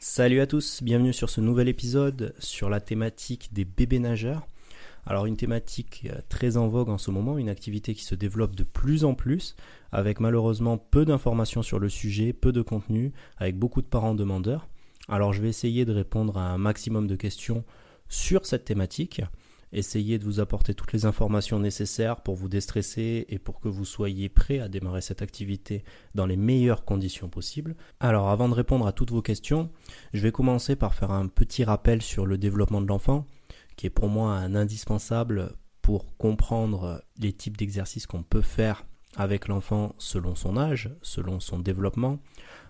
Salut à tous, bienvenue sur ce nouvel épisode sur la thématique des bébés nageurs. Alors une thématique euh, très en vogue en ce moment, une activité qui se développe de plus en plus, avec malheureusement peu d'informations sur le sujet, peu de contenu, avec beaucoup de parents demandeurs. Alors je vais essayer de répondre à un maximum de questions sur cette thématique, essayer de vous apporter toutes les informations nécessaires pour vous déstresser et pour que vous soyez prêt à démarrer cette activité dans les meilleures conditions possibles. Alors avant de répondre à toutes vos questions, je vais commencer par faire un petit rappel sur le développement de l'enfant qui est pour moi un indispensable pour comprendre les types d'exercices qu'on peut faire avec l'enfant selon son âge, selon son développement.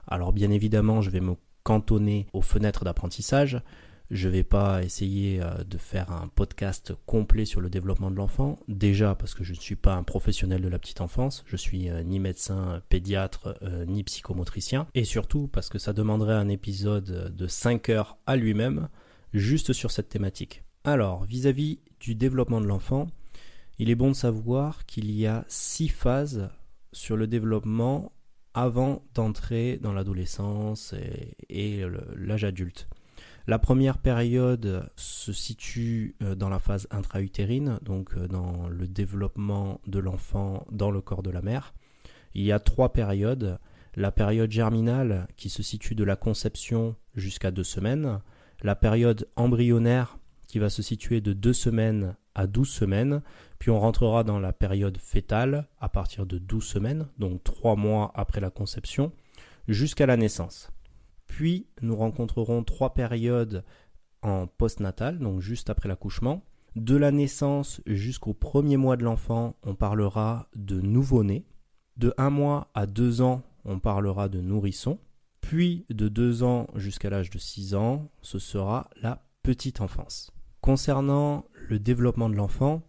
Alors bien évidemment, je vais me cantonner aux fenêtres d'apprentissage. Je ne vais pas essayer euh, de faire un podcast complet sur le développement de l'enfant. Déjà parce que je ne suis pas un professionnel de la petite enfance. Je suis euh, ni médecin, pédiatre, euh, ni psychomotricien. Et surtout parce que ça demanderait un épisode de 5 heures à lui-même juste sur cette thématique. Alors, vis-à-vis du développement de l'enfant, il est bon de savoir qu'il y a six phases sur le développement avant d'entrer dans l'adolescence et, l'âge adulte. La première période se situe euh, dans la phase intra-utérine, donc euh, dans le développement de l'enfant dans le corps de la mère. Il y a trois périodes. La période germinale qui se situe de la conception jusqu'à deux semaines. La période embryonnaire qui va se situer de 2 semaines à 12 semaines, puis on rentrera dans la période fétale à partir de 12 semaines, donc 3 mois après la conception, jusqu'à la naissance. Puis nous rencontrerons trois périodes en postnatal, donc juste après l'accouchement. De la naissance jusqu'au premier mois de l'enfant, on parlera de nouveau-né. De 1 mois à 2 ans, on parlera de nourrisson. Puis de 2 ans jusqu'à l'âge de 6 ans, ce sera la petite enfance. Concernant le développement de l'enfant,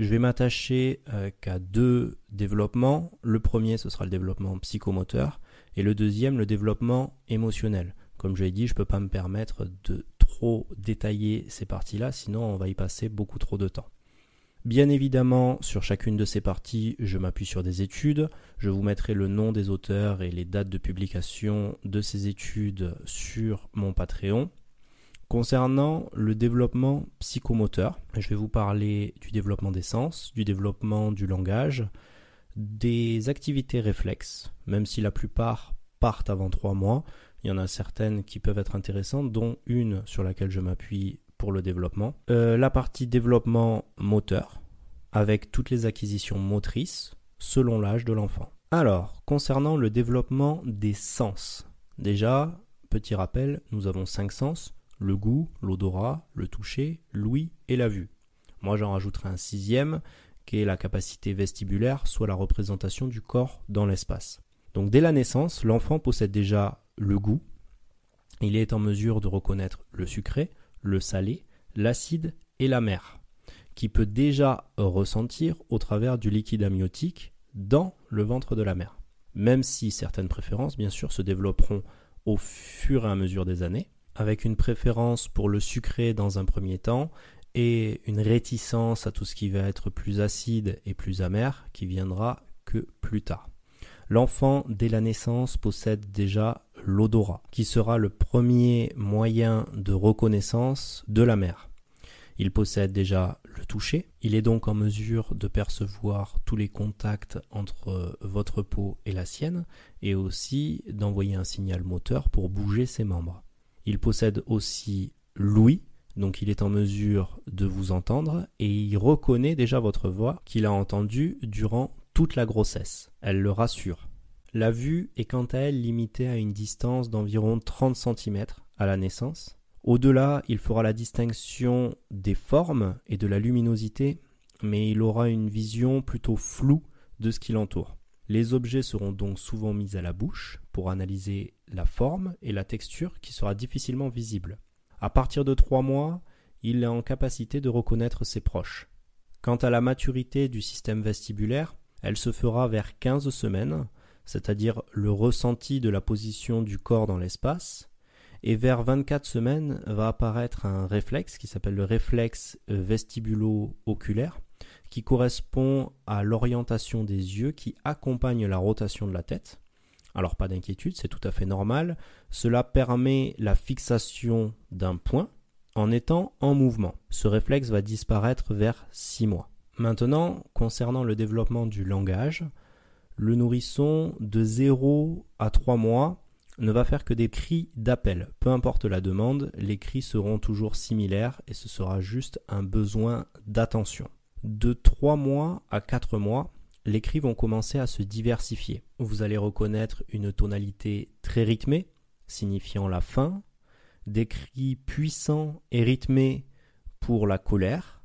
je vais m'attacher euh, qu'à deux développements. Le premier, ce sera le développement psychomoteur et le deuxième, le développement émotionnel. Comme je l'ai dit, je ne peux pas me permettre de trop détailler ces parties-là, sinon on va y passer beaucoup trop de temps. Bien évidemment, sur chacune de ces parties, je m'appuie sur des études. Je vous mettrai le nom des auteurs et les dates de publication de ces études sur mon Patreon. Concernant le développement psychomoteur, je vais vous parler du développement des sens, du développement du langage, des activités réflexes, même si la plupart partent avant trois mois, il y en a certaines qui peuvent être intéressantes, dont une sur laquelle je m'appuie pour le développement. Euh, la partie développement moteur, avec toutes les acquisitions motrices selon l'âge de l'enfant. Alors, concernant le développement des sens, déjà, petit rappel, nous avons cinq sens le goût, l'odorat, le toucher, l'ouïe et la vue. Moi j'en rajouterai un sixième qui est la capacité vestibulaire, soit la représentation du corps dans l'espace. Donc dès la naissance, l'enfant possède déjà le goût. Il est en mesure de reconnaître le sucré, le salé, l'acide et la mer, qui peut déjà ressentir au travers du liquide amniotique dans le ventre de la mère. Même si certaines préférences, bien sûr, se développeront au fur et à mesure des années, avec une préférence pour le sucré dans un premier temps et une réticence à tout ce qui va être plus acide et plus amer qui viendra que plus tard. L'enfant, dès la naissance, possède déjà l'odorat, qui sera le premier moyen de reconnaissance de la mère. Il possède déjà le toucher, il est donc en mesure de percevoir tous les contacts entre votre peau et la sienne, et aussi d'envoyer un signal moteur pour bouger ses membres. Il possède aussi l'ouïe, donc il est en mesure de vous entendre et il reconnaît déjà votre voix qu'il a entendue durant toute la grossesse. Elle le rassure. La vue est quant à elle limitée à une distance d'environ 30 cm à la naissance. Au-delà, il fera la distinction des formes et de la luminosité, mais il aura une vision plutôt floue de ce qui l'entoure. Les objets seront donc souvent mis à la bouche pour analyser la forme et la texture qui sera difficilement visible. À partir de trois mois, il est en capacité de reconnaître ses proches. Quant à la maturité du système vestibulaire, elle se fera vers 15 semaines, c'est-à-dire le ressenti de la position du corps dans l'espace, Et vers 24 semaines va apparaître un réflexe qui s'appelle le réflexe vestibulo-oculaire, qui correspond à l'orientation des yeux qui accompagne la rotation de la tête. Alors pas d'inquiétude, c'est tout à fait normal. Cela permet la fixation d'un point en étant en mouvement. Ce réflexe va disparaître vers 6 mois. Maintenant, concernant le développement du langage, le nourrisson de 0 à 3 mois ne va faire que des cris d'appel. Peu importe la demande, les cris seront toujours similaires et ce sera juste un besoin d'attention. De 3 mois à 4 mois, les cris vont commencer à se diversifier. Vous allez reconnaître une tonalité très rythmée, signifiant la faim, des cris puissants et rythmés pour la colère,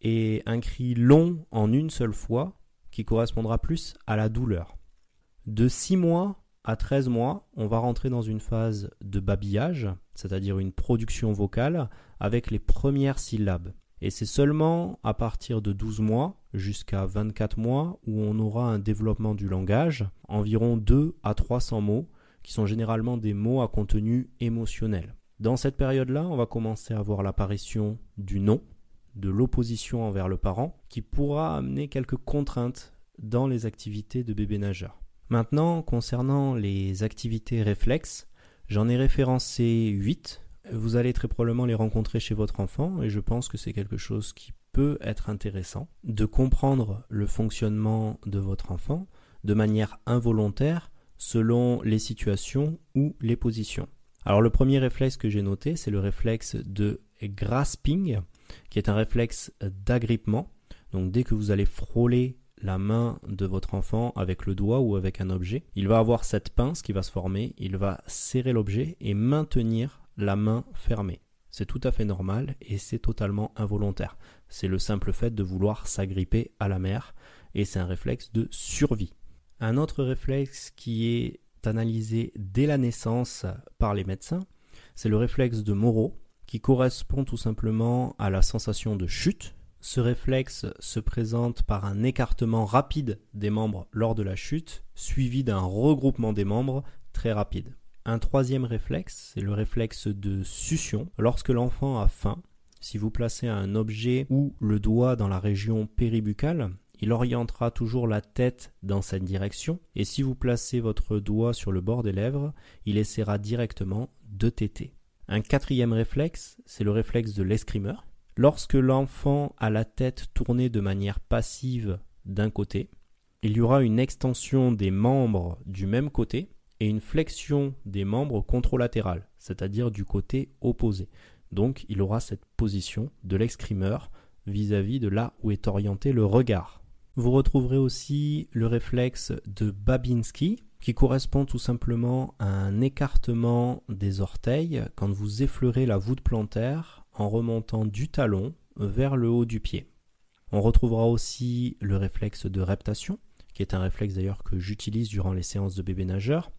et un cri long en une seule fois qui correspondra plus à la douleur. De 6 mois à 13 mois, on va rentrer dans une phase de babillage, c'est-à-dire une production vocale avec les premières syllabes. Et c'est seulement à partir de 12 mois jusqu'à 24 mois où on aura un développement du langage, environ 2 à 300 mots, qui sont généralement des mots à contenu émotionnel. Dans cette période-là, on va commencer à voir l'apparition du non, de l'opposition envers le parent, qui pourra amener quelques contraintes dans les activités de bébé nageur. Maintenant, concernant les activités réflexes, j'en ai référencé 8 vous allez très probablement les rencontrer chez votre enfant et je pense que c'est quelque chose qui peut être intéressant de comprendre le fonctionnement de votre enfant de manière involontaire selon les situations ou les positions. Alors le premier réflexe que j'ai noté, c'est le réflexe de grasping, qui est un réflexe d'agrippement. Donc dès que vous allez frôler la main de votre enfant avec le doigt ou avec un objet, il va avoir cette pince qui va se former, il va serrer l'objet et maintenir la main fermée. C'est tout à fait normal et c'est totalement involontaire. C'est le simple fait de vouloir s'agripper à la mère et c'est un réflexe de survie. Un autre réflexe qui est analysé dès la naissance par les médecins, c'est le réflexe de Moreau qui correspond tout simplement à la sensation de chute. Ce réflexe se présente par un écartement rapide des membres lors de la chute, suivi d'un regroupement des membres très rapide. Un troisième réflexe, c'est le réflexe de succion. Lorsque l'enfant a faim, si vous placez un objet ou le doigt dans la région péribucale, il orientera toujours la tête dans cette direction, et si vous placez votre doigt sur le bord des lèvres, il essaiera directement de téter. Un quatrième réflexe, c'est le réflexe de l'escrimeur. Lorsque l'enfant a la tête tournée de manière passive d'un côté, il y aura une extension des membres du même côté, et une flexion des membres contralatérales, c'est-à-dire du côté opposé. Donc il aura cette position de l'excrimeur vis-à-vis de là où est orienté le regard. Vous retrouverez aussi le réflexe de Babinski, qui correspond tout simplement à un écartement des orteils quand vous effleurez la voûte plantaire en remontant du talon vers le haut du pied. On retrouvera aussi le réflexe de reptation, qui est un réflexe d'ailleurs que j'utilise durant les séances de bébé nageur,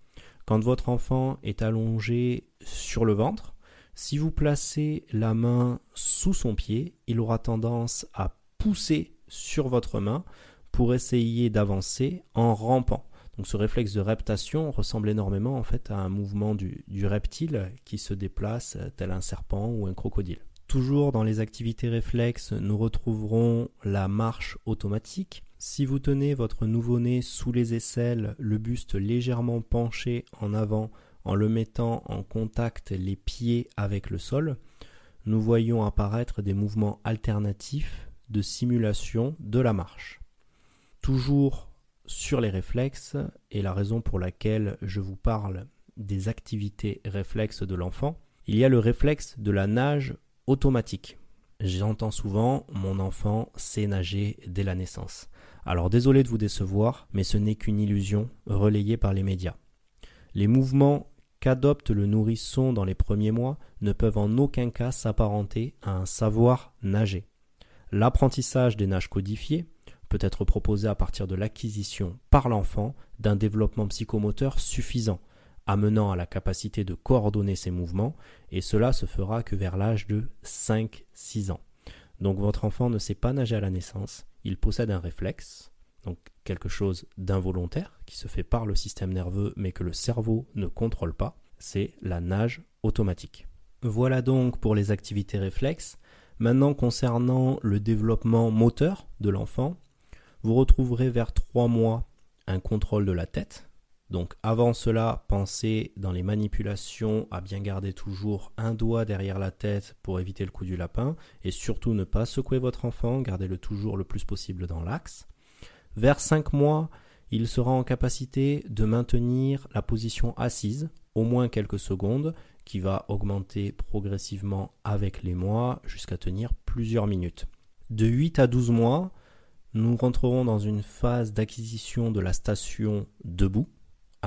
quand votre enfant est allongé sur le ventre, si vous placez la main sous son pied, il aura tendance à pousser sur votre main pour essayer d'avancer en rampant. Donc ce réflexe de reptation ressemble énormément en fait à un mouvement du, du reptile qui se déplace tel un serpent ou un crocodile. Toujours dans les activités réflexes, nous retrouverons la marche automatique si vous tenez votre nouveau-né sous les aisselles, le buste légèrement penché en avant en le mettant en contact les pieds avec le sol, nous voyons apparaître des mouvements alternatifs de simulation de la marche. Toujours sur les réflexes, et la raison pour laquelle je vous parle des activités réflexes de l'enfant, il y a le réflexe de la nage automatique. J'entends souvent mon enfant sait nager dès la naissance. Alors désolé de vous décevoir, mais ce n'est qu'une illusion relayée par les médias. Les mouvements qu'adopte le nourrisson dans les premiers mois ne peuvent en aucun cas s'apparenter à un savoir nager. L'apprentissage des nages codifiées peut être proposé à partir de l'acquisition par l'enfant d'un développement psychomoteur suffisant, amenant à la capacité de coordonner ses mouvements, et cela se fera que vers l'âge de 5-6 ans. Donc votre enfant ne sait pas nager à la naissance, il possède un réflexe, donc quelque chose d'involontaire, qui se fait par le système nerveux mais que le cerveau ne contrôle pas. c'est la nage automatique. Voilà donc pour les activités réflexes. Maintenant concernant le développement moteur de l'enfant, vous retrouverez vers 3 mois un contrôle de la tête. Donc avant cela, pensez dans les manipulations à bien garder toujours un doigt derrière la tête pour éviter le coup du lapin et surtout ne pas secouer votre enfant, gardez-le toujours le plus possible dans l'axe. Vers 5 mois, il sera en capacité de maintenir la position assise au moins quelques secondes qui va augmenter progressivement avec les mois jusqu'à tenir plusieurs minutes. De 8 à 12 mois, nous rentrerons dans une phase d'acquisition de la station debout.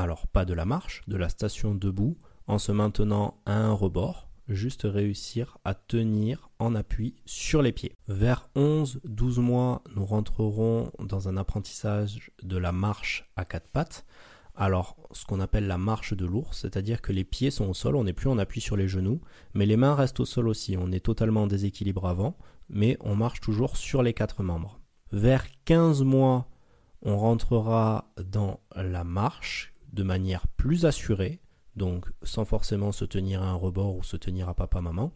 Alors pas de la marche, de la station debout, en se maintenant à un rebord, juste réussir à tenir en appui sur les pieds. Vers 11-12 mois, nous rentrerons dans un apprentissage de la marche à quatre pattes alors ce qu'on appelle la marche de l'ours, c'est-à-dire que les pieds sont au sol, on n'est plus en appui sur les genoux, mais les mains restent au sol aussi, on est totalement en déséquilibre avant, mais on marche toujours sur les quatre membres. Vers 15 mois, on rentrera dans la marche de manière plus assurée, donc sans forcément se tenir à un rebord ou se tenir à papa-maman.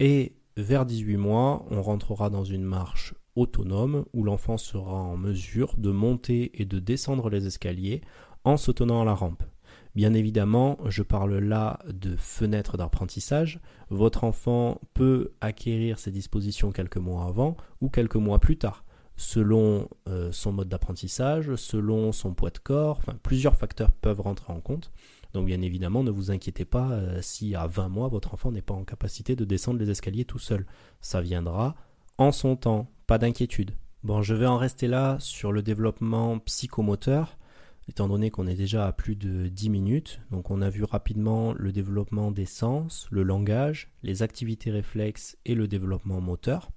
Et vers 18 mois, on rentrera dans une marche autonome où l'enfant sera en mesure de monter et de descendre les escaliers en se tenant à la rampe. Bien évidemment, je parle là de fenêtre d'apprentissage. Votre enfant peut acquérir ces dispositions quelques mois avant ou quelques mois plus tard, selon euh, son mode d'apprentissage, selon son poids de corps, plusieurs facteurs peuvent rentrer en compte. Donc bien évidemment, ne vous inquiétez pas euh, si à 20 mois, votre enfant n'est pas en capacité de descendre les escaliers tout seul. Ça viendra en son temps, pas d'inquiétude. Bon, je vais en rester là sur le développement psychomoteur étant donné qu'on est déjà à plus de 10 minutes. Donc on a vu rapidement le développement des sens, le langage, les activités réflexes et le développement moteur.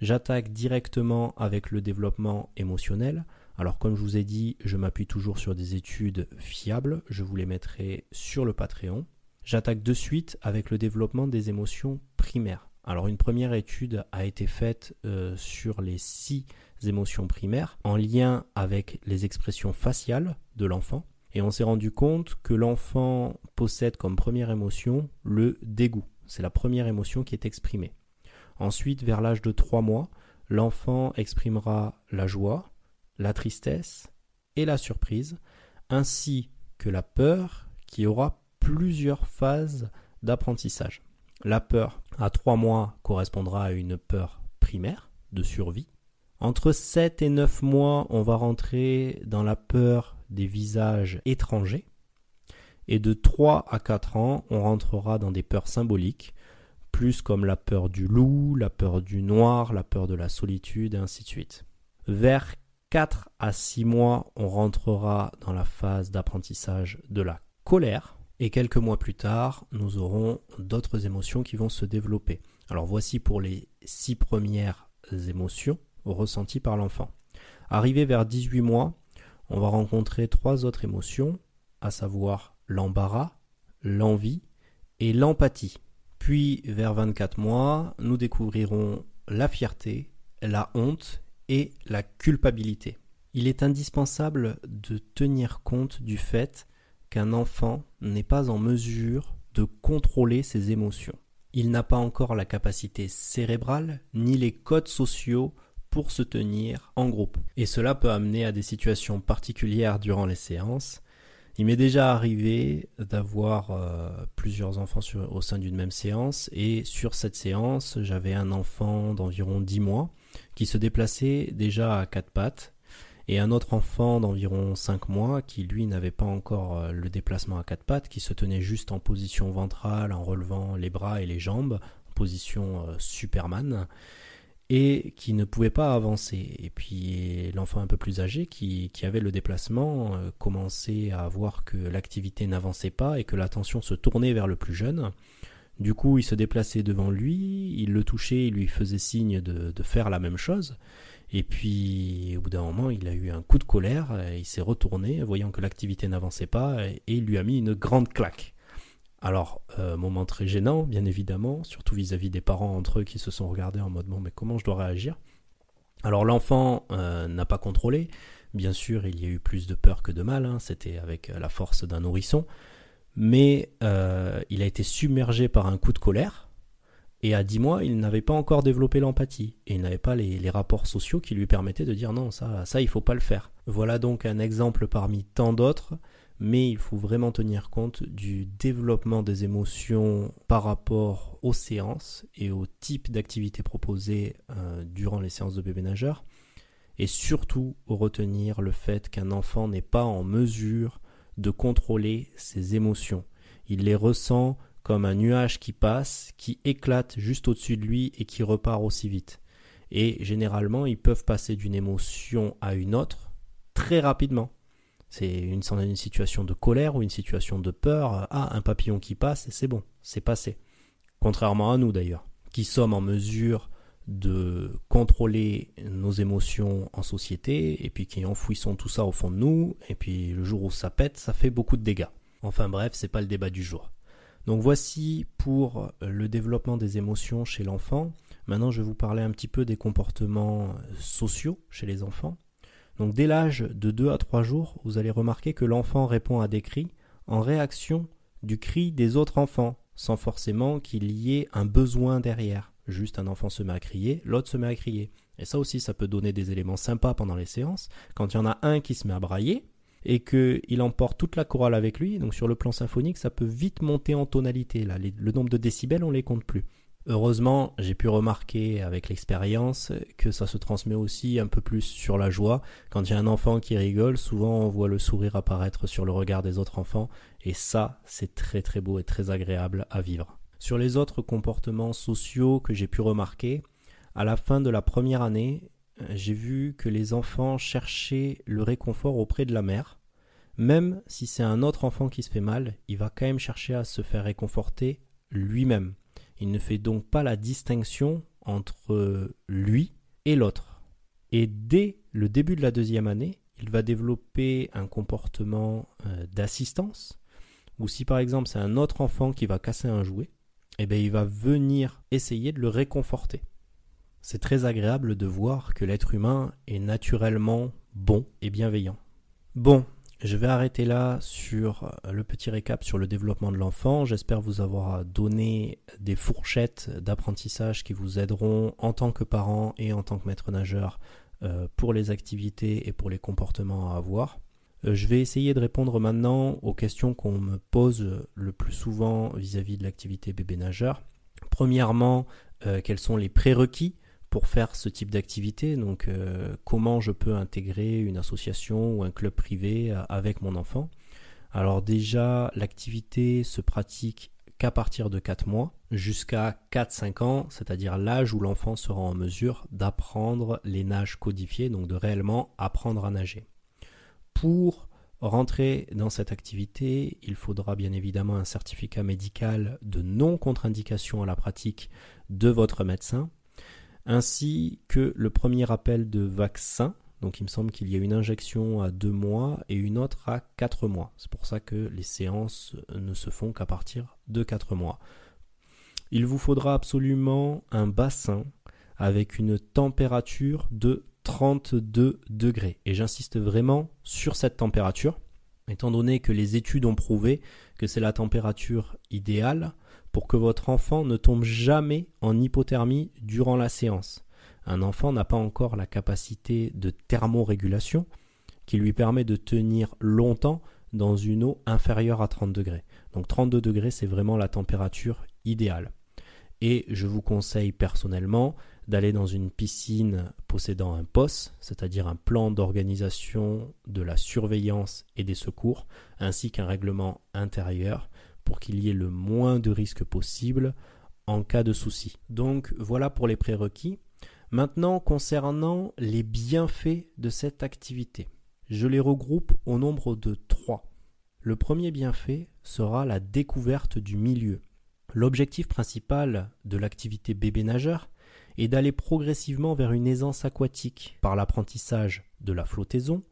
J'attaque directement avec le développement émotionnel. Alors comme je vous ai dit, je m'appuie toujours sur des études fiables, je vous les mettrai sur le Patreon. J'attaque de suite avec le développement des émotions primaires. Alors une première étude a été faite euh, sur les six émotions primaires en lien avec les expressions faciales de l'enfant. Et on s'est rendu compte que l'enfant possède comme première émotion le dégoût. C'est la première émotion qui est exprimée. Ensuite, vers l'âge de 3 mois, l'enfant exprimera la joie, la tristesse et la surprise, ainsi que la peur qui aura plusieurs phases d'apprentissage. La peur à 3 mois correspondra à une peur primaire de survie. Entre 7 et 9 mois, on va rentrer dans la peur des visages étrangers. Et de 3 à 4 ans, on rentrera dans des peurs symboliques, plus comme la peur du loup, la peur du noir, la peur de la solitude, et ainsi de suite. Vers 4 à 6 mois, on rentrera dans la phase d'apprentissage de la colère. Et quelques mois plus tard, nous aurons d'autres émotions qui vont se développer. Alors voici pour les 6 premières émotions ressenti par l'enfant. Arrivé vers 18 mois, on va rencontrer trois autres émotions, à savoir l'embarras, l'envie et l'empathie. Puis vers 24 mois, nous découvrirons la fierté, la honte et la culpabilité. Il est indispensable de tenir compte du fait qu'un enfant n'est pas en mesure de contrôler ses émotions. Il n'a pas encore la capacité cérébrale ni les codes sociaux pour se tenir en groupe. Et cela peut amener à des situations particulières durant les séances. Il m'est déjà arrivé d'avoir euh, plusieurs enfants au sein d'une même séance et sur cette séance, j'avais un enfant d'environ 10 mois qui se déplaçait déjà à quatre pattes et un autre enfant d'environ 5 mois qui lui n'avait pas encore euh, le déplacement à quatre pattes, qui se tenait juste en position ventrale en relevant les bras et les jambes, en position euh, Superman et qui ne pouvait pas avancer. Et puis l'enfant un peu plus âgé qui, avait le déplacement euh, commençait à voir que l'activité n'avançait pas et que l'attention se tournait vers le plus jeune. Du coup, il se déplaçait devant lui, il le touchait, il lui faisait signe de, de faire la même chose. Et puis, au bout d'un moment, il a eu un coup de colère, il s'est retourné, voyant que l'activité n'avançait pas, et il lui a mis une grande claque. Alors, euh, moment très gênant, bien évidemment, surtout vis-à-vis des parents entre eux qui se sont regardés en mode bon, mais comment je dois réagir? Alors, l'enfant euh, n'a pas contrôlé. Bien sûr, il y a eu plus de peur que de mal. Hein. C'était avec la force d'un nourrisson. mais euh, il a été submergé par un coup de colère, et à 10 mois, il n'avait pas encore développé l'empathie, et il n'avait pas les, rapports sociaux qui lui permettaient de dire non, ça, ça, il faut pas le faire. Voilà donc un exemple parmi tant d'autres, mais il faut vraiment tenir compte du développement des émotions par rapport aux séances et au type d'activité proposée euh, durant les séances de bébé nageur, et surtout retenir le fait qu'un enfant n'est pas en mesure de contrôler ses émotions. Il les ressent comme un nuage qui passe, qui éclate juste au-dessus de lui et qui repart aussi vite. Et généralement, ils peuvent passer d'une émotion à une autre très rapidement. C'est une, situation de colère ou une situation de peur. Ah, un papillon qui passe, c'est bon, c'est passé. Contrairement à nous d'ailleurs, qui sommes en mesure de contrôler nos émotions en société et puis qui enfouissons tout ça au fond de nous et puis le jour où ça pète, ça fait beaucoup de dégâts. Enfin bref, c'est pas le débat du jour. Donc voici pour le développement des émotions chez l'enfant. Maintenant, je vais vous parler un petit peu des comportements sociaux chez les enfants. Donc dès l'âge de 2 à 3 jours, vous allez remarquer que l'enfant répond à des cris en réaction du cri des autres enfants, sans forcément qu'il y ait un besoin derrière. Juste un enfant se met à crier, l'autre se met à crier. Et ça aussi, ça peut donner des éléments sympas pendant les séances. Quand il y en a un qui se met à brailler et qu'il emporte toute la chorale avec lui, donc sur le plan symphonique, ça peut vite monter en tonalité. Là, le nombre de décibels, on les compte plus. Heureusement, j'ai pu remarquer avec l'expérience que ça se transmet aussi un peu plus sur la joie. Quand il y a un enfant qui rigole, souvent on voit le sourire apparaître sur le regard des autres enfants, et ça, c'est très très beau et très agréable à vivre. Sur les autres comportements sociaux que j'ai pu remarquer, à la fin de la première année, j'ai vu que les enfants cherchaient le réconfort auprès de la mère. Même si c'est un autre enfant qui se fait mal, il va quand même chercher à se faire réconforter lui-même. Il ne fait donc pas la distinction entre lui et l'autre. Et dès le début de la deuxième année, il va développer un comportement euh, d'assistance, ou si par exemple c'est un autre enfant qui va casser un jouet, eh bien, il va venir essayer de le réconforter. C'est très agréable de voir que l'être humain est naturellement bon et bienveillant. Bon, je vais arrêter là sur le petit récap sur le développement de l'enfant. J'espère vous avoir donné des fourchettes d'apprentissage qui vous aideront en tant que parent et en tant que maître nageur euh, pour les activités et pour les comportements à avoir. Euh, je vais essayer de répondre maintenant aux questions qu'on me pose le plus souvent vis-à-vis de l'activité bébé nageur. Premièrement, euh, quels sont les prérequis pour faire ce type d'activité. Donc, euh, comment je peux intégrer une association ou un club privé avec mon enfant? Alors déjà, l'activité se pratique qu'à partir de 4 mois jusqu'à 4-5 ans, c'est-à-dire l'âge où l'enfant sera en mesure d'apprendre les nages codifiées, donc de réellement apprendre à nager. Pour rentrer dans cette activité, il faudra bien évidemment un certificat médical de non-contre-indication à la pratique de votre médecin, ainsi que le premier appel de vaccin. Donc il me semble qu'il y a une injection à 2 mois et une autre à 4 mois. C'est pour ça que les séances ne se font qu'à partir de 4 mois. Il vous faudra absolument un bassin avec une température de 32 degrés. Et j'insiste vraiment sur cette température, étant donné que les études ont prouvé que c'est la température idéale que votre enfant ne tombe jamais en hypothermie durant la séance. Un enfant n'a pas encore la capacité de thermorégulation qui lui permet de tenir longtemps dans une eau inférieure à 30 degrés. Donc 32 degrés, c'est vraiment la température idéale. Et je vous conseille personnellement d'aller dans une piscine possédant un POS, c'est-à-dire un plan d'organisation de la surveillance et des secours, ainsi qu'un règlement intérieur pour qu'il y ait le moins de risques possible en cas de souci. Donc voilà pour les prérequis. Maintenant, concernant les bienfaits de cette activité, je les regroupe au nombre de trois. Le premier bienfait sera la découverte du milieu. L'objectif principal de l'activité bébé nageur et d'aller progressivement vers une aisance aquatique par l'apprentissage de la flottaison,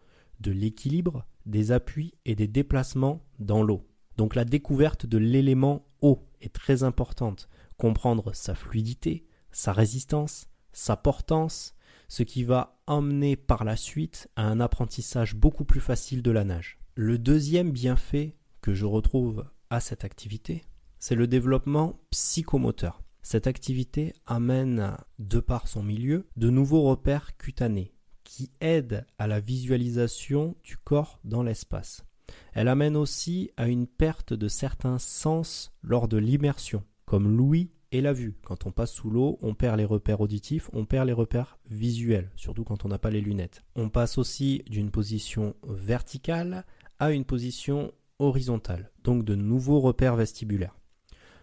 de l'équilibre, des appuis et des déplacements dans l'eau. Donc la découverte de l'élément eau est très importante. Comprendre sa fluidité, sa résistance, sa portance, ce qui va emmener par la suite à un apprentissage beaucoup plus facile de la nage. Le deuxième bienfait que je retrouve à cette activité, c'est le développement psychomoteur. Cette activité amène, de par son milieu, de nouveaux repères cutanés qui aident à la visualisation du corps dans l'espace. Elle amène aussi à une perte de certains sens lors de l'immersion, comme l'ouïe et la vue. Quand on passe sous l'eau, on perd les repères auditifs, on perd les repères visuels, surtout quand on n'a pas les lunettes. On passe aussi d'une position verticale à une position horizontale, donc de nouveaux repères vestibulaires.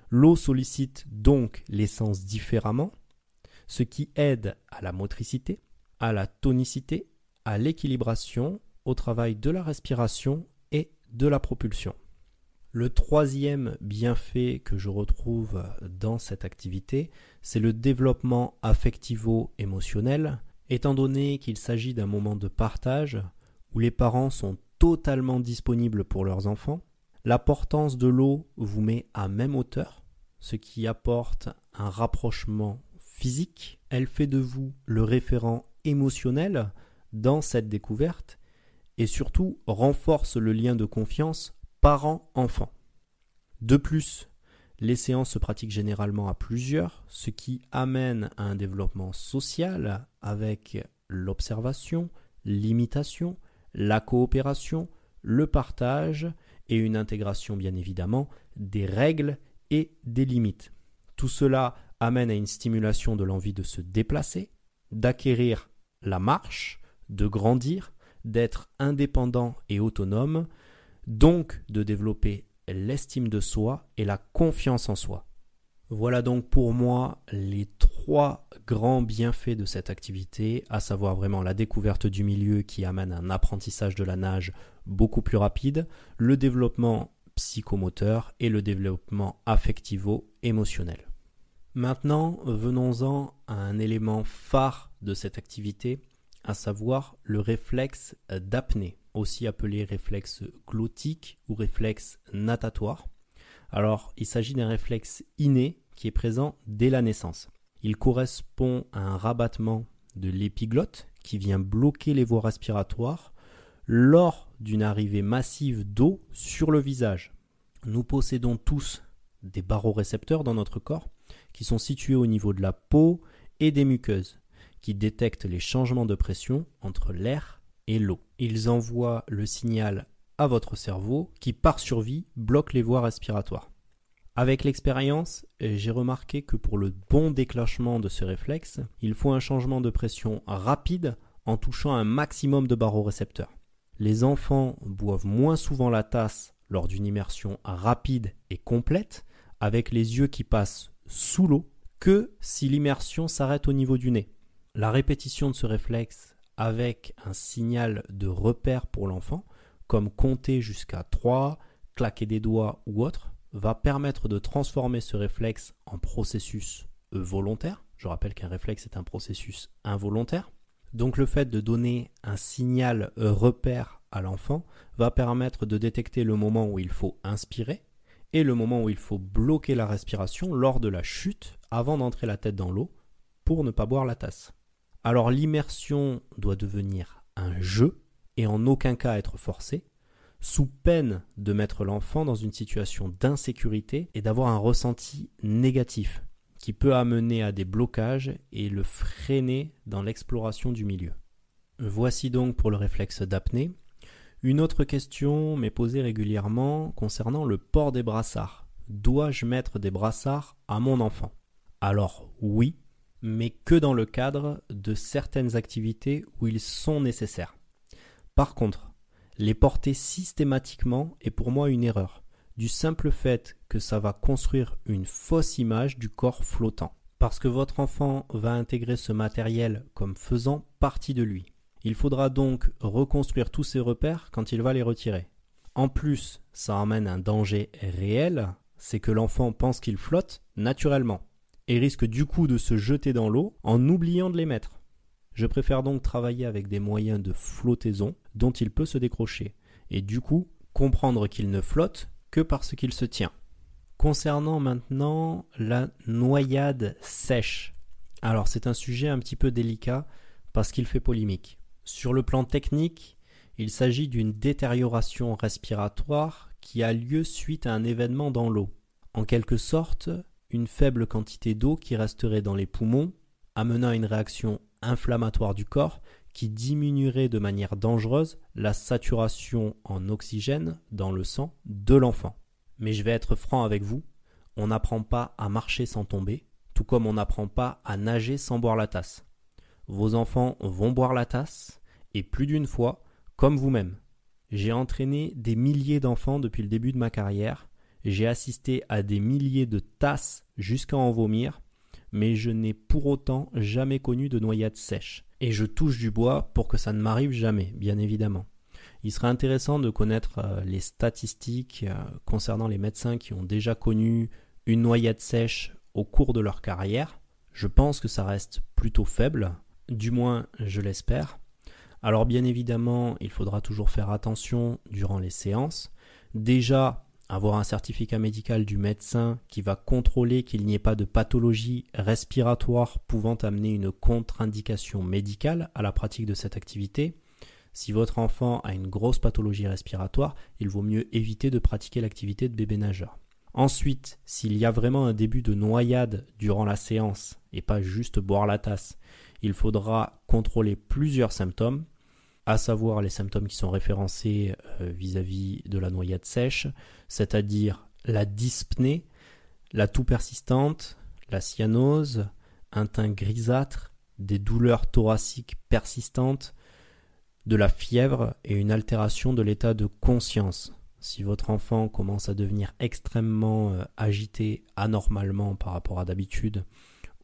L'eau sollicite donc les sens différemment, ce qui aide à la motricité, à la tonicité, à l'équilibration, au travail de la respiration de la propulsion. Le troisième bienfait que je retrouve dans cette activité, c'est le développement affectivo-émotionnel, étant donné qu'il s'agit d'un moment de partage où les parents sont totalement disponibles pour leurs enfants. L'importance de l'eau vous met à même hauteur, ce qui apporte un rapprochement physique. Elle fait de vous le référent émotionnel dans cette découverte et surtout renforce le lien de confiance parent-enfant. De plus, les séances se pratiquent généralement à plusieurs, ce qui amène à un développement social avec l'observation, l'imitation, la coopération, le partage et une intégration bien évidemment des règles et des limites. Tout cela amène à une stimulation de l'envie de se déplacer, d'acquérir la marche, de grandir, d'être indépendant et autonome, donc de développer l'estime de soi et la confiance en soi. Voilà donc pour moi les trois grands bienfaits de cette activité, à savoir vraiment la découverte du milieu qui amène un apprentissage de la nage beaucoup plus rapide, le développement psychomoteur et le développement affectivo-émotionnel. Maintenant, venons-en à un élément phare de cette activité, à savoir le réflexe d'apnée, aussi appelé réflexe glottique ou réflexe natatoire. Alors, il s'agit d'un réflexe inné qui est présent dès la naissance. Il correspond à un rabattement de l'épiglotte qui vient bloquer les voies respiratoires lors d'une arrivée massive d'eau sur le visage. Nous possédons tous des barorécepteurs dans notre corps qui sont situés au niveau de la peau et des muqueuses qui détectent les changements de pression entre l'air et l'eau. Ils envoient le signal à votre cerveau qui, par survie, bloque les voies respiratoires. Avec l'expérience, j'ai remarqué que pour le bon déclenchement de ce réflexe, il faut un changement de pression rapide en touchant un maximum de barorécepteurs. Les enfants boivent moins souvent la tasse lors d'une immersion rapide et complète, avec les yeux qui passent sous l'eau, que si l'immersion s'arrête au niveau du nez. La répétition de ce réflexe avec un signal de repère pour l'enfant, comme compter jusqu'à 3, claquer des doigts ou autre, va permettre de transformer ce réflexe en processus volontaire. Je rappelle qu'un réflexe est un processus involontaire. Donc le fait de donner un signal repère à l'enfant va permettre de détecter le moment où il faut inspirer et le moment où il faut bloquer la respiration lors de la chute avant d'entrer la tête dans l'eau pour ne pas boire la tasse. Alors l'immersion doit devenir un jeu et en aucun cas être forcé, sous peine de mettre l'enfant dans une situation d'insécurité et d'avoir un ressenti négatif qui peut amener à des blocages et le freiner dans l'exploration du milieu. Voici donc pour le réflexe d'apnée. Une autre question m'est posée régulièrement concernant le port des brassards. Dois-je mettre des brassards à mon enfant? Alors oui, mais que dans le cadre de certaines activités où ils sont nécessaires. Par contre, les porter systématiquement est pour moi une erreur, du simple fait que ça va construire une fausse image du corps flottant, parce que votre enfant va intégrer ce matériel comme faisant partie de lui. Il faudra donc reconstruire tous ses repères quand il va les retirer. En plus, ça amène un danger réel, c'est que l'enfant pense qu'il flotte naturellement et risque du coup de se jeter dans l'eau en oubliant de les mettre. Je préfère donc travailler avec des moyens de flottaison dont il peut se décrocher, et du coup comprendre qu'il ne flotte que parce qu'il se tient. Concernant maintenant la noyade sèche. Alors c'est un sujet un petit peu délicat parce qu'il fait polémique. Sur le plan technique, il s'agit d'une détérioration respiratoire qui a lieu suite à un événement dans l'eau. En quelque sorte, une faible quantité d'eau qui resterait dans les poumons, amenant à une réaction inflammatoire du corps qui diminuerait de manière dangereuse la saturation en oxygène dans le sang de l'enfant. Mais je vais être franc avec vous, on n'apprend pas à marcher sans tomber, tout comme on n'apprend pas à nager sans boire la tasse. Vos enfants vont boire la tasse, et plus d'une fois, comme vous-même. J'ai entraîné des milliers d'enfants depuis le début de ma carrière, j'ai assisté à des milliers de tasses jusqu'à en vomir, mais je n'ai pour autant jamais connu de noyade sèche. Et je touche du bois pour que ça ne m'arrive jamais, bien évidemment. Il serait intéressant de connaître euh, les statistiques euh, concernant les médecins qui ont déjà connu une noyade sèche au cours de leur carrière. Je pense que ça reste plutôt faible, du moins je l'espère. Alors bien évidemment, il faudra toujours faire attention durant les séances. Déjà, avoir un certificat médical du médecin qui va contrôler qu'il n'y ait pas de pathologie respiratoire pouvant amener une contre-indication médicale à la pratique de cette activité. Si votre enfant a une grosse pathologie respiratoire, il vaut mieux éviter de pratiquer l'activité de bébé nageur. Ensuite, s'il y a vraiment un début de noyade durant la séance et pas juste boire la tasse, il faudra contrôler plusieurs symptômes à savoir les symptômes qui sont référencés euh, vis-à-vis de la noyade sèche, c'est-à-dire la dyspnée, la toux persistante, la cyanose, un teint grisâtre, des douleurs thoraciques persistantes, de la fièvre et une altération de l'état de conscience. Si votre enfant commence à devenir extrêmement euh, agité anormalement par rapport à d'habitude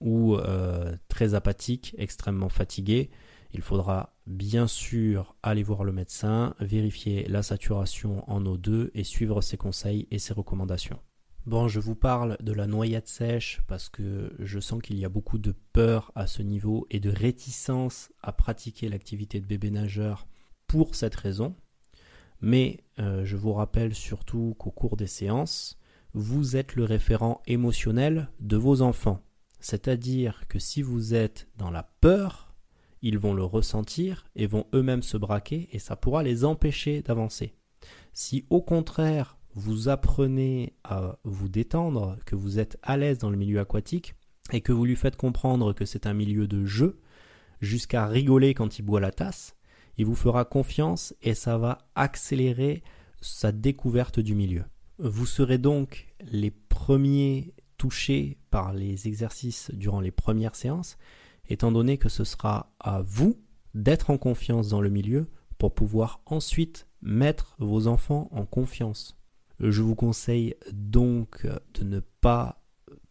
ou euh, très apathique, extrêmement fatigué, il faudra bien sûr aller voir le médecin, vérifier la saturation en O2 et suivre ses conseils et ses recommandations. Bon, je vous parle de la noyade sèche parce que je sens qu'il y a beaucoup de peur à ce niveau et de réticence à pratiquer l'activité de bébé nageur pour cette raison. Mais euh, je vous rappelle surtout qu'au cours des séances, vous êtes le référent émotionnel de vos enfants. C'est-à-dire que si vous êtes dans la peur, ils vont le ressentir et vont eux-mêmes se braquer et ça pourra les empêcher d'avancer. Si au contraire vous apprenez à vous détendre, que vous êtes à l'aise dans le milieu aquatique et que vous lui faites comprendre que c'est un milieu de jeu, jusqu'à rigoler quand il boit la tasse, il vous fera confiance et ça va accélérer sa découverte du milieu. Vous serez donc les premiers touchés par les exercices durant les premières séances étant donné que ce sera à vous d'être en confiance dans le milieu pour pouvoir ensuite mettre vos enfants en confiance. Je vous conseille donc de ne pas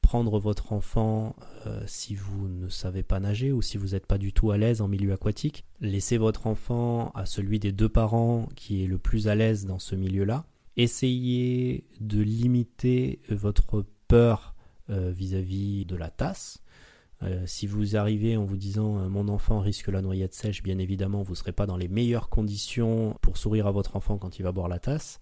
prendre votre enfant euh, si vous ne savez pas nager ou si vous n'êtes pas du tout à l'aise en milieu aquatique. Laissez votre enfant à celui des deux parents qui est le plus à l'aise dans ce milieu-là. Essayez de limiter votre peur euh, vis-à-vis de la tasse. Euh, si vous arrivez en vous disant euh, mon enfant risque la noyade sèche, bien évidemment, vous ne serez pas dans les meilleures conditions pour sourire à votre enfant quand il va boire la tasse.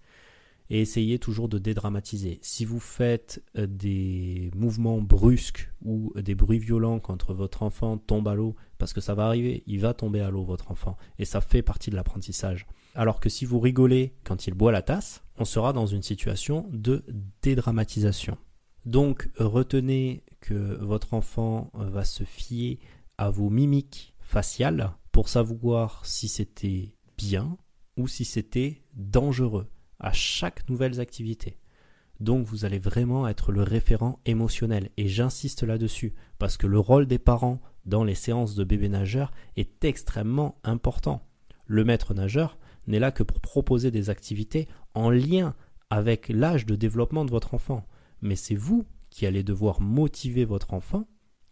Et essayez toujours de dédramatiser. Si vous faites euh, des mouvements brusques ou des bruits violents quand votre enfant tombe à l'eau, parce que ça va arriver, il va tomber à l'eau, votre enfant, et ça fait partie de l'apprentissage. Alors que si vous rigolez quand il boit la tasse, on sera dans une situation de dédramatisation. Donc retenez que votre enfant euh, va se fier à vos mimiques faciales pour savoir si c'était bien ou si c'était dangereux à chaque nouvelle activité. Donc vous allez vraiment être le référent émotionnel et j'insiste là-dessus parce que le rôle des parents dans les séances de bébé nageur est extrêmement important. Le maître nageur n'est là que pour proposer des activités en lien avec l'âge de développement de votre enfant mais c'est vous qui allez devoir motiver votre enfant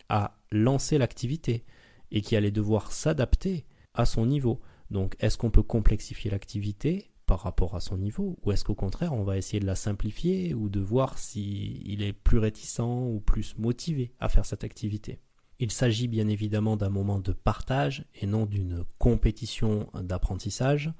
à lancer l'activité et qui allez devoir s'adapter à son niveau. Donc est-ce qu'on peut complexifier l'activité par rapport à son niveau ou est-ce qu'au contraire on va essayer de la simplifier ou de voir s'il est plus réticent ou plus motivé à faire cette activité? Il s'agit bien évidemment d'un moment de partage et non d'une compétition d'apprentissage.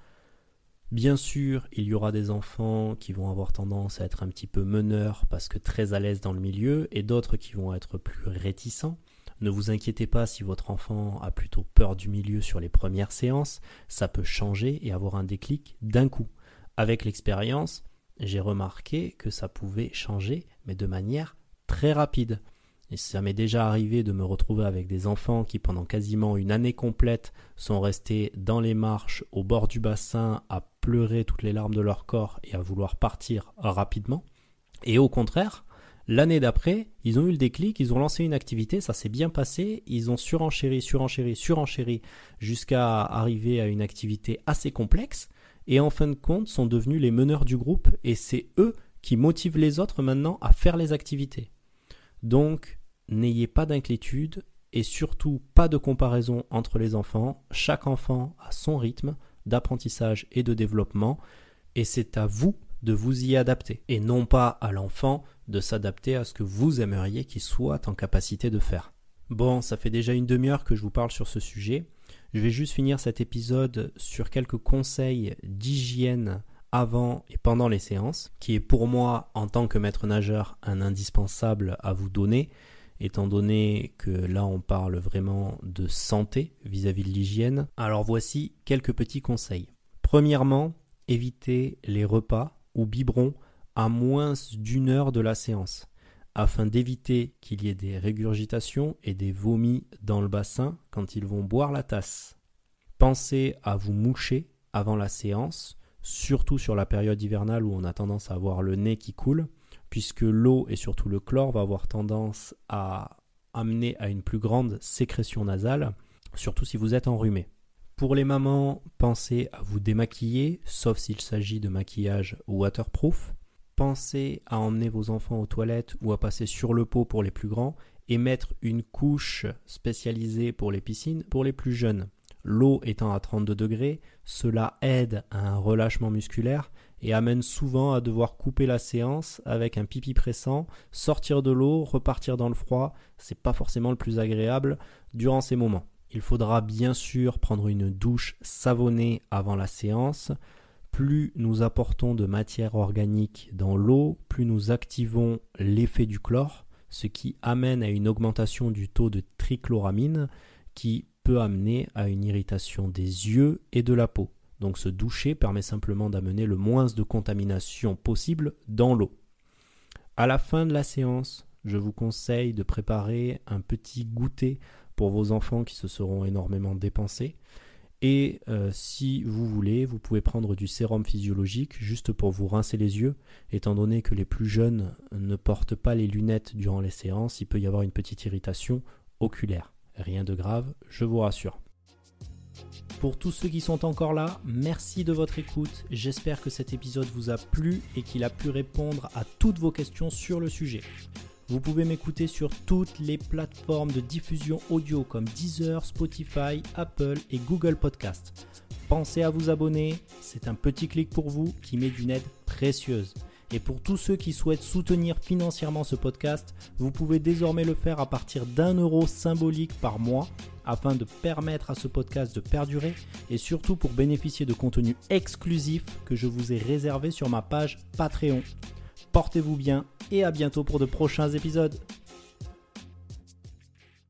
Bien sûr, il y aura des enfants qui vont avoir tendance à être un petit peu meneurs parce que très à l'aise dans le milieu et d'autres qui vont être plus réticents. Ne vous inquiétez pas si votre enfant a plutôt peur du milieu sur les premières séances, ça peut changer et avoir un déclic d'un coup. Avec l'expérience, j'ai remarqué que ça pouvait changer, mais de manière très rapide. Ça m'est déjà arrivé de me retrouver avec des enfants qui pendant quasiment une année complète sont restés dans les marches au bord du bassin à pleurer toutes les larmes de leur corps et à vouloir partir rapidement. Et au contraire, l'année d'après, ils ont eu le déclic, ils ont lancé une activité, ça s'est bien passé, ils ont surenchéri, surenchéri, surenchéri jusqu'à arriver à une activité assez complexe et en fin de compte sont devenus les meneurs du groupe et c'est eux qui motivent les autres maintenant à faire les activités. Donc, n'ayez pas d'inquiétude et surtout pas de comparaison entre les enfants. Chaque enfant a son rythme d'apprentissage et de développement et c'est à vous de vous y adapter et non pas à l'enfant de s'adapter à ce que vous aimeriez qu'il soit en capacité de faire. Bon, ça fait déjà une demi-heure que je vous parle sur ce sujet. Je vais juste finir cet épisode sur quelques conseils d'hygiène avant et pendant les séances, qui est pour moi, en tant que maître nageur, un indispensable à vous donner, étant donné que là on parle vraiment de santé vis-à-vis de l'hygiène. Alors voici quelques petits conseils. Premièrement, évitez les repas ou biberons à moins d'une heure de la séance, afin d'éviter qu'il y ait des régurgitations et des vomis dans le bassin quand ils vont boire la tasse. Pensez à vous moucher avant la séance, surtout sur la période hivernale où on a tendance à avoir le nez qui coule, puisque l'eau et surtout le chlore va avoir tendance à amener à une plus grande sécrétion nasale, surtout si vous êtes enrhumé. Pour les mamans, pensez à vous démaquiller, sauf s'il s'agit de maquillage waterproof. Pensez à emmener vos enfants aux toilettes ou à passer sur le pot pour les plus grands et mettre une couche spécialisée pour les piscines pour les plus jeunes. L'eau étant à 32 degrés, cela aide à un relâchement musculaire et amène souvent à devoir couper la séance avec un pipi pressant, sortir de l'eau, repartir dans le froid, c'est pas forcément le plus agréable durant ces moments. Il faudra bien sûr prendre une douche savonnée avant la séance. Plus nous apportons de matière organique dans l'eau, plus nous activons l'effet du chlore, ce qui amène à une augmentation du taux de trichloramine qui peut amener à une irritation des yeux et de la peau. Donc se doucher permet simplement d'amener le moins de contamination possible dans l'eau. À la fin de la séance, je vous conseille de préparer un petit goûter pour vos enfants qui se seront énormément dépensés. Et euh, si vous voulez, vous pouvez prendre du sérum physiologique juste pour vous rincer les yeux, étant donné que les plus jeunes ne portent pas les lunettes durant les séances, il peut y avoir une petite irritation oculaire. Rien de grave, je vous rassure. Pour tous ceux qui sont encore là, merci de votre écoute. J'espère que cet épisode vous a plu et qu'il a pu répondre à toutes vos questions sur le sujet. Vous pouvez m'écouter sur toutes les plateformes de diffusion audio comme Deezer, Spotify, Apple et Google Podcast. Pensez à vous abonner, c'est un petit clic pour vous qui met d'une aide précieuse. Et pour tous ceux qui souhaitent soutenir financièrement ce podcast, vous pouvez désormais le faire à partir d'un euro symbolique par mois afin de permettre à ce podcast de perdurer et surtout pour bénéficier de contenu exclusif que je vous ai réservé sur ma page Patreon. Portez-vous bien et à bientôt pour de prochains épisodes.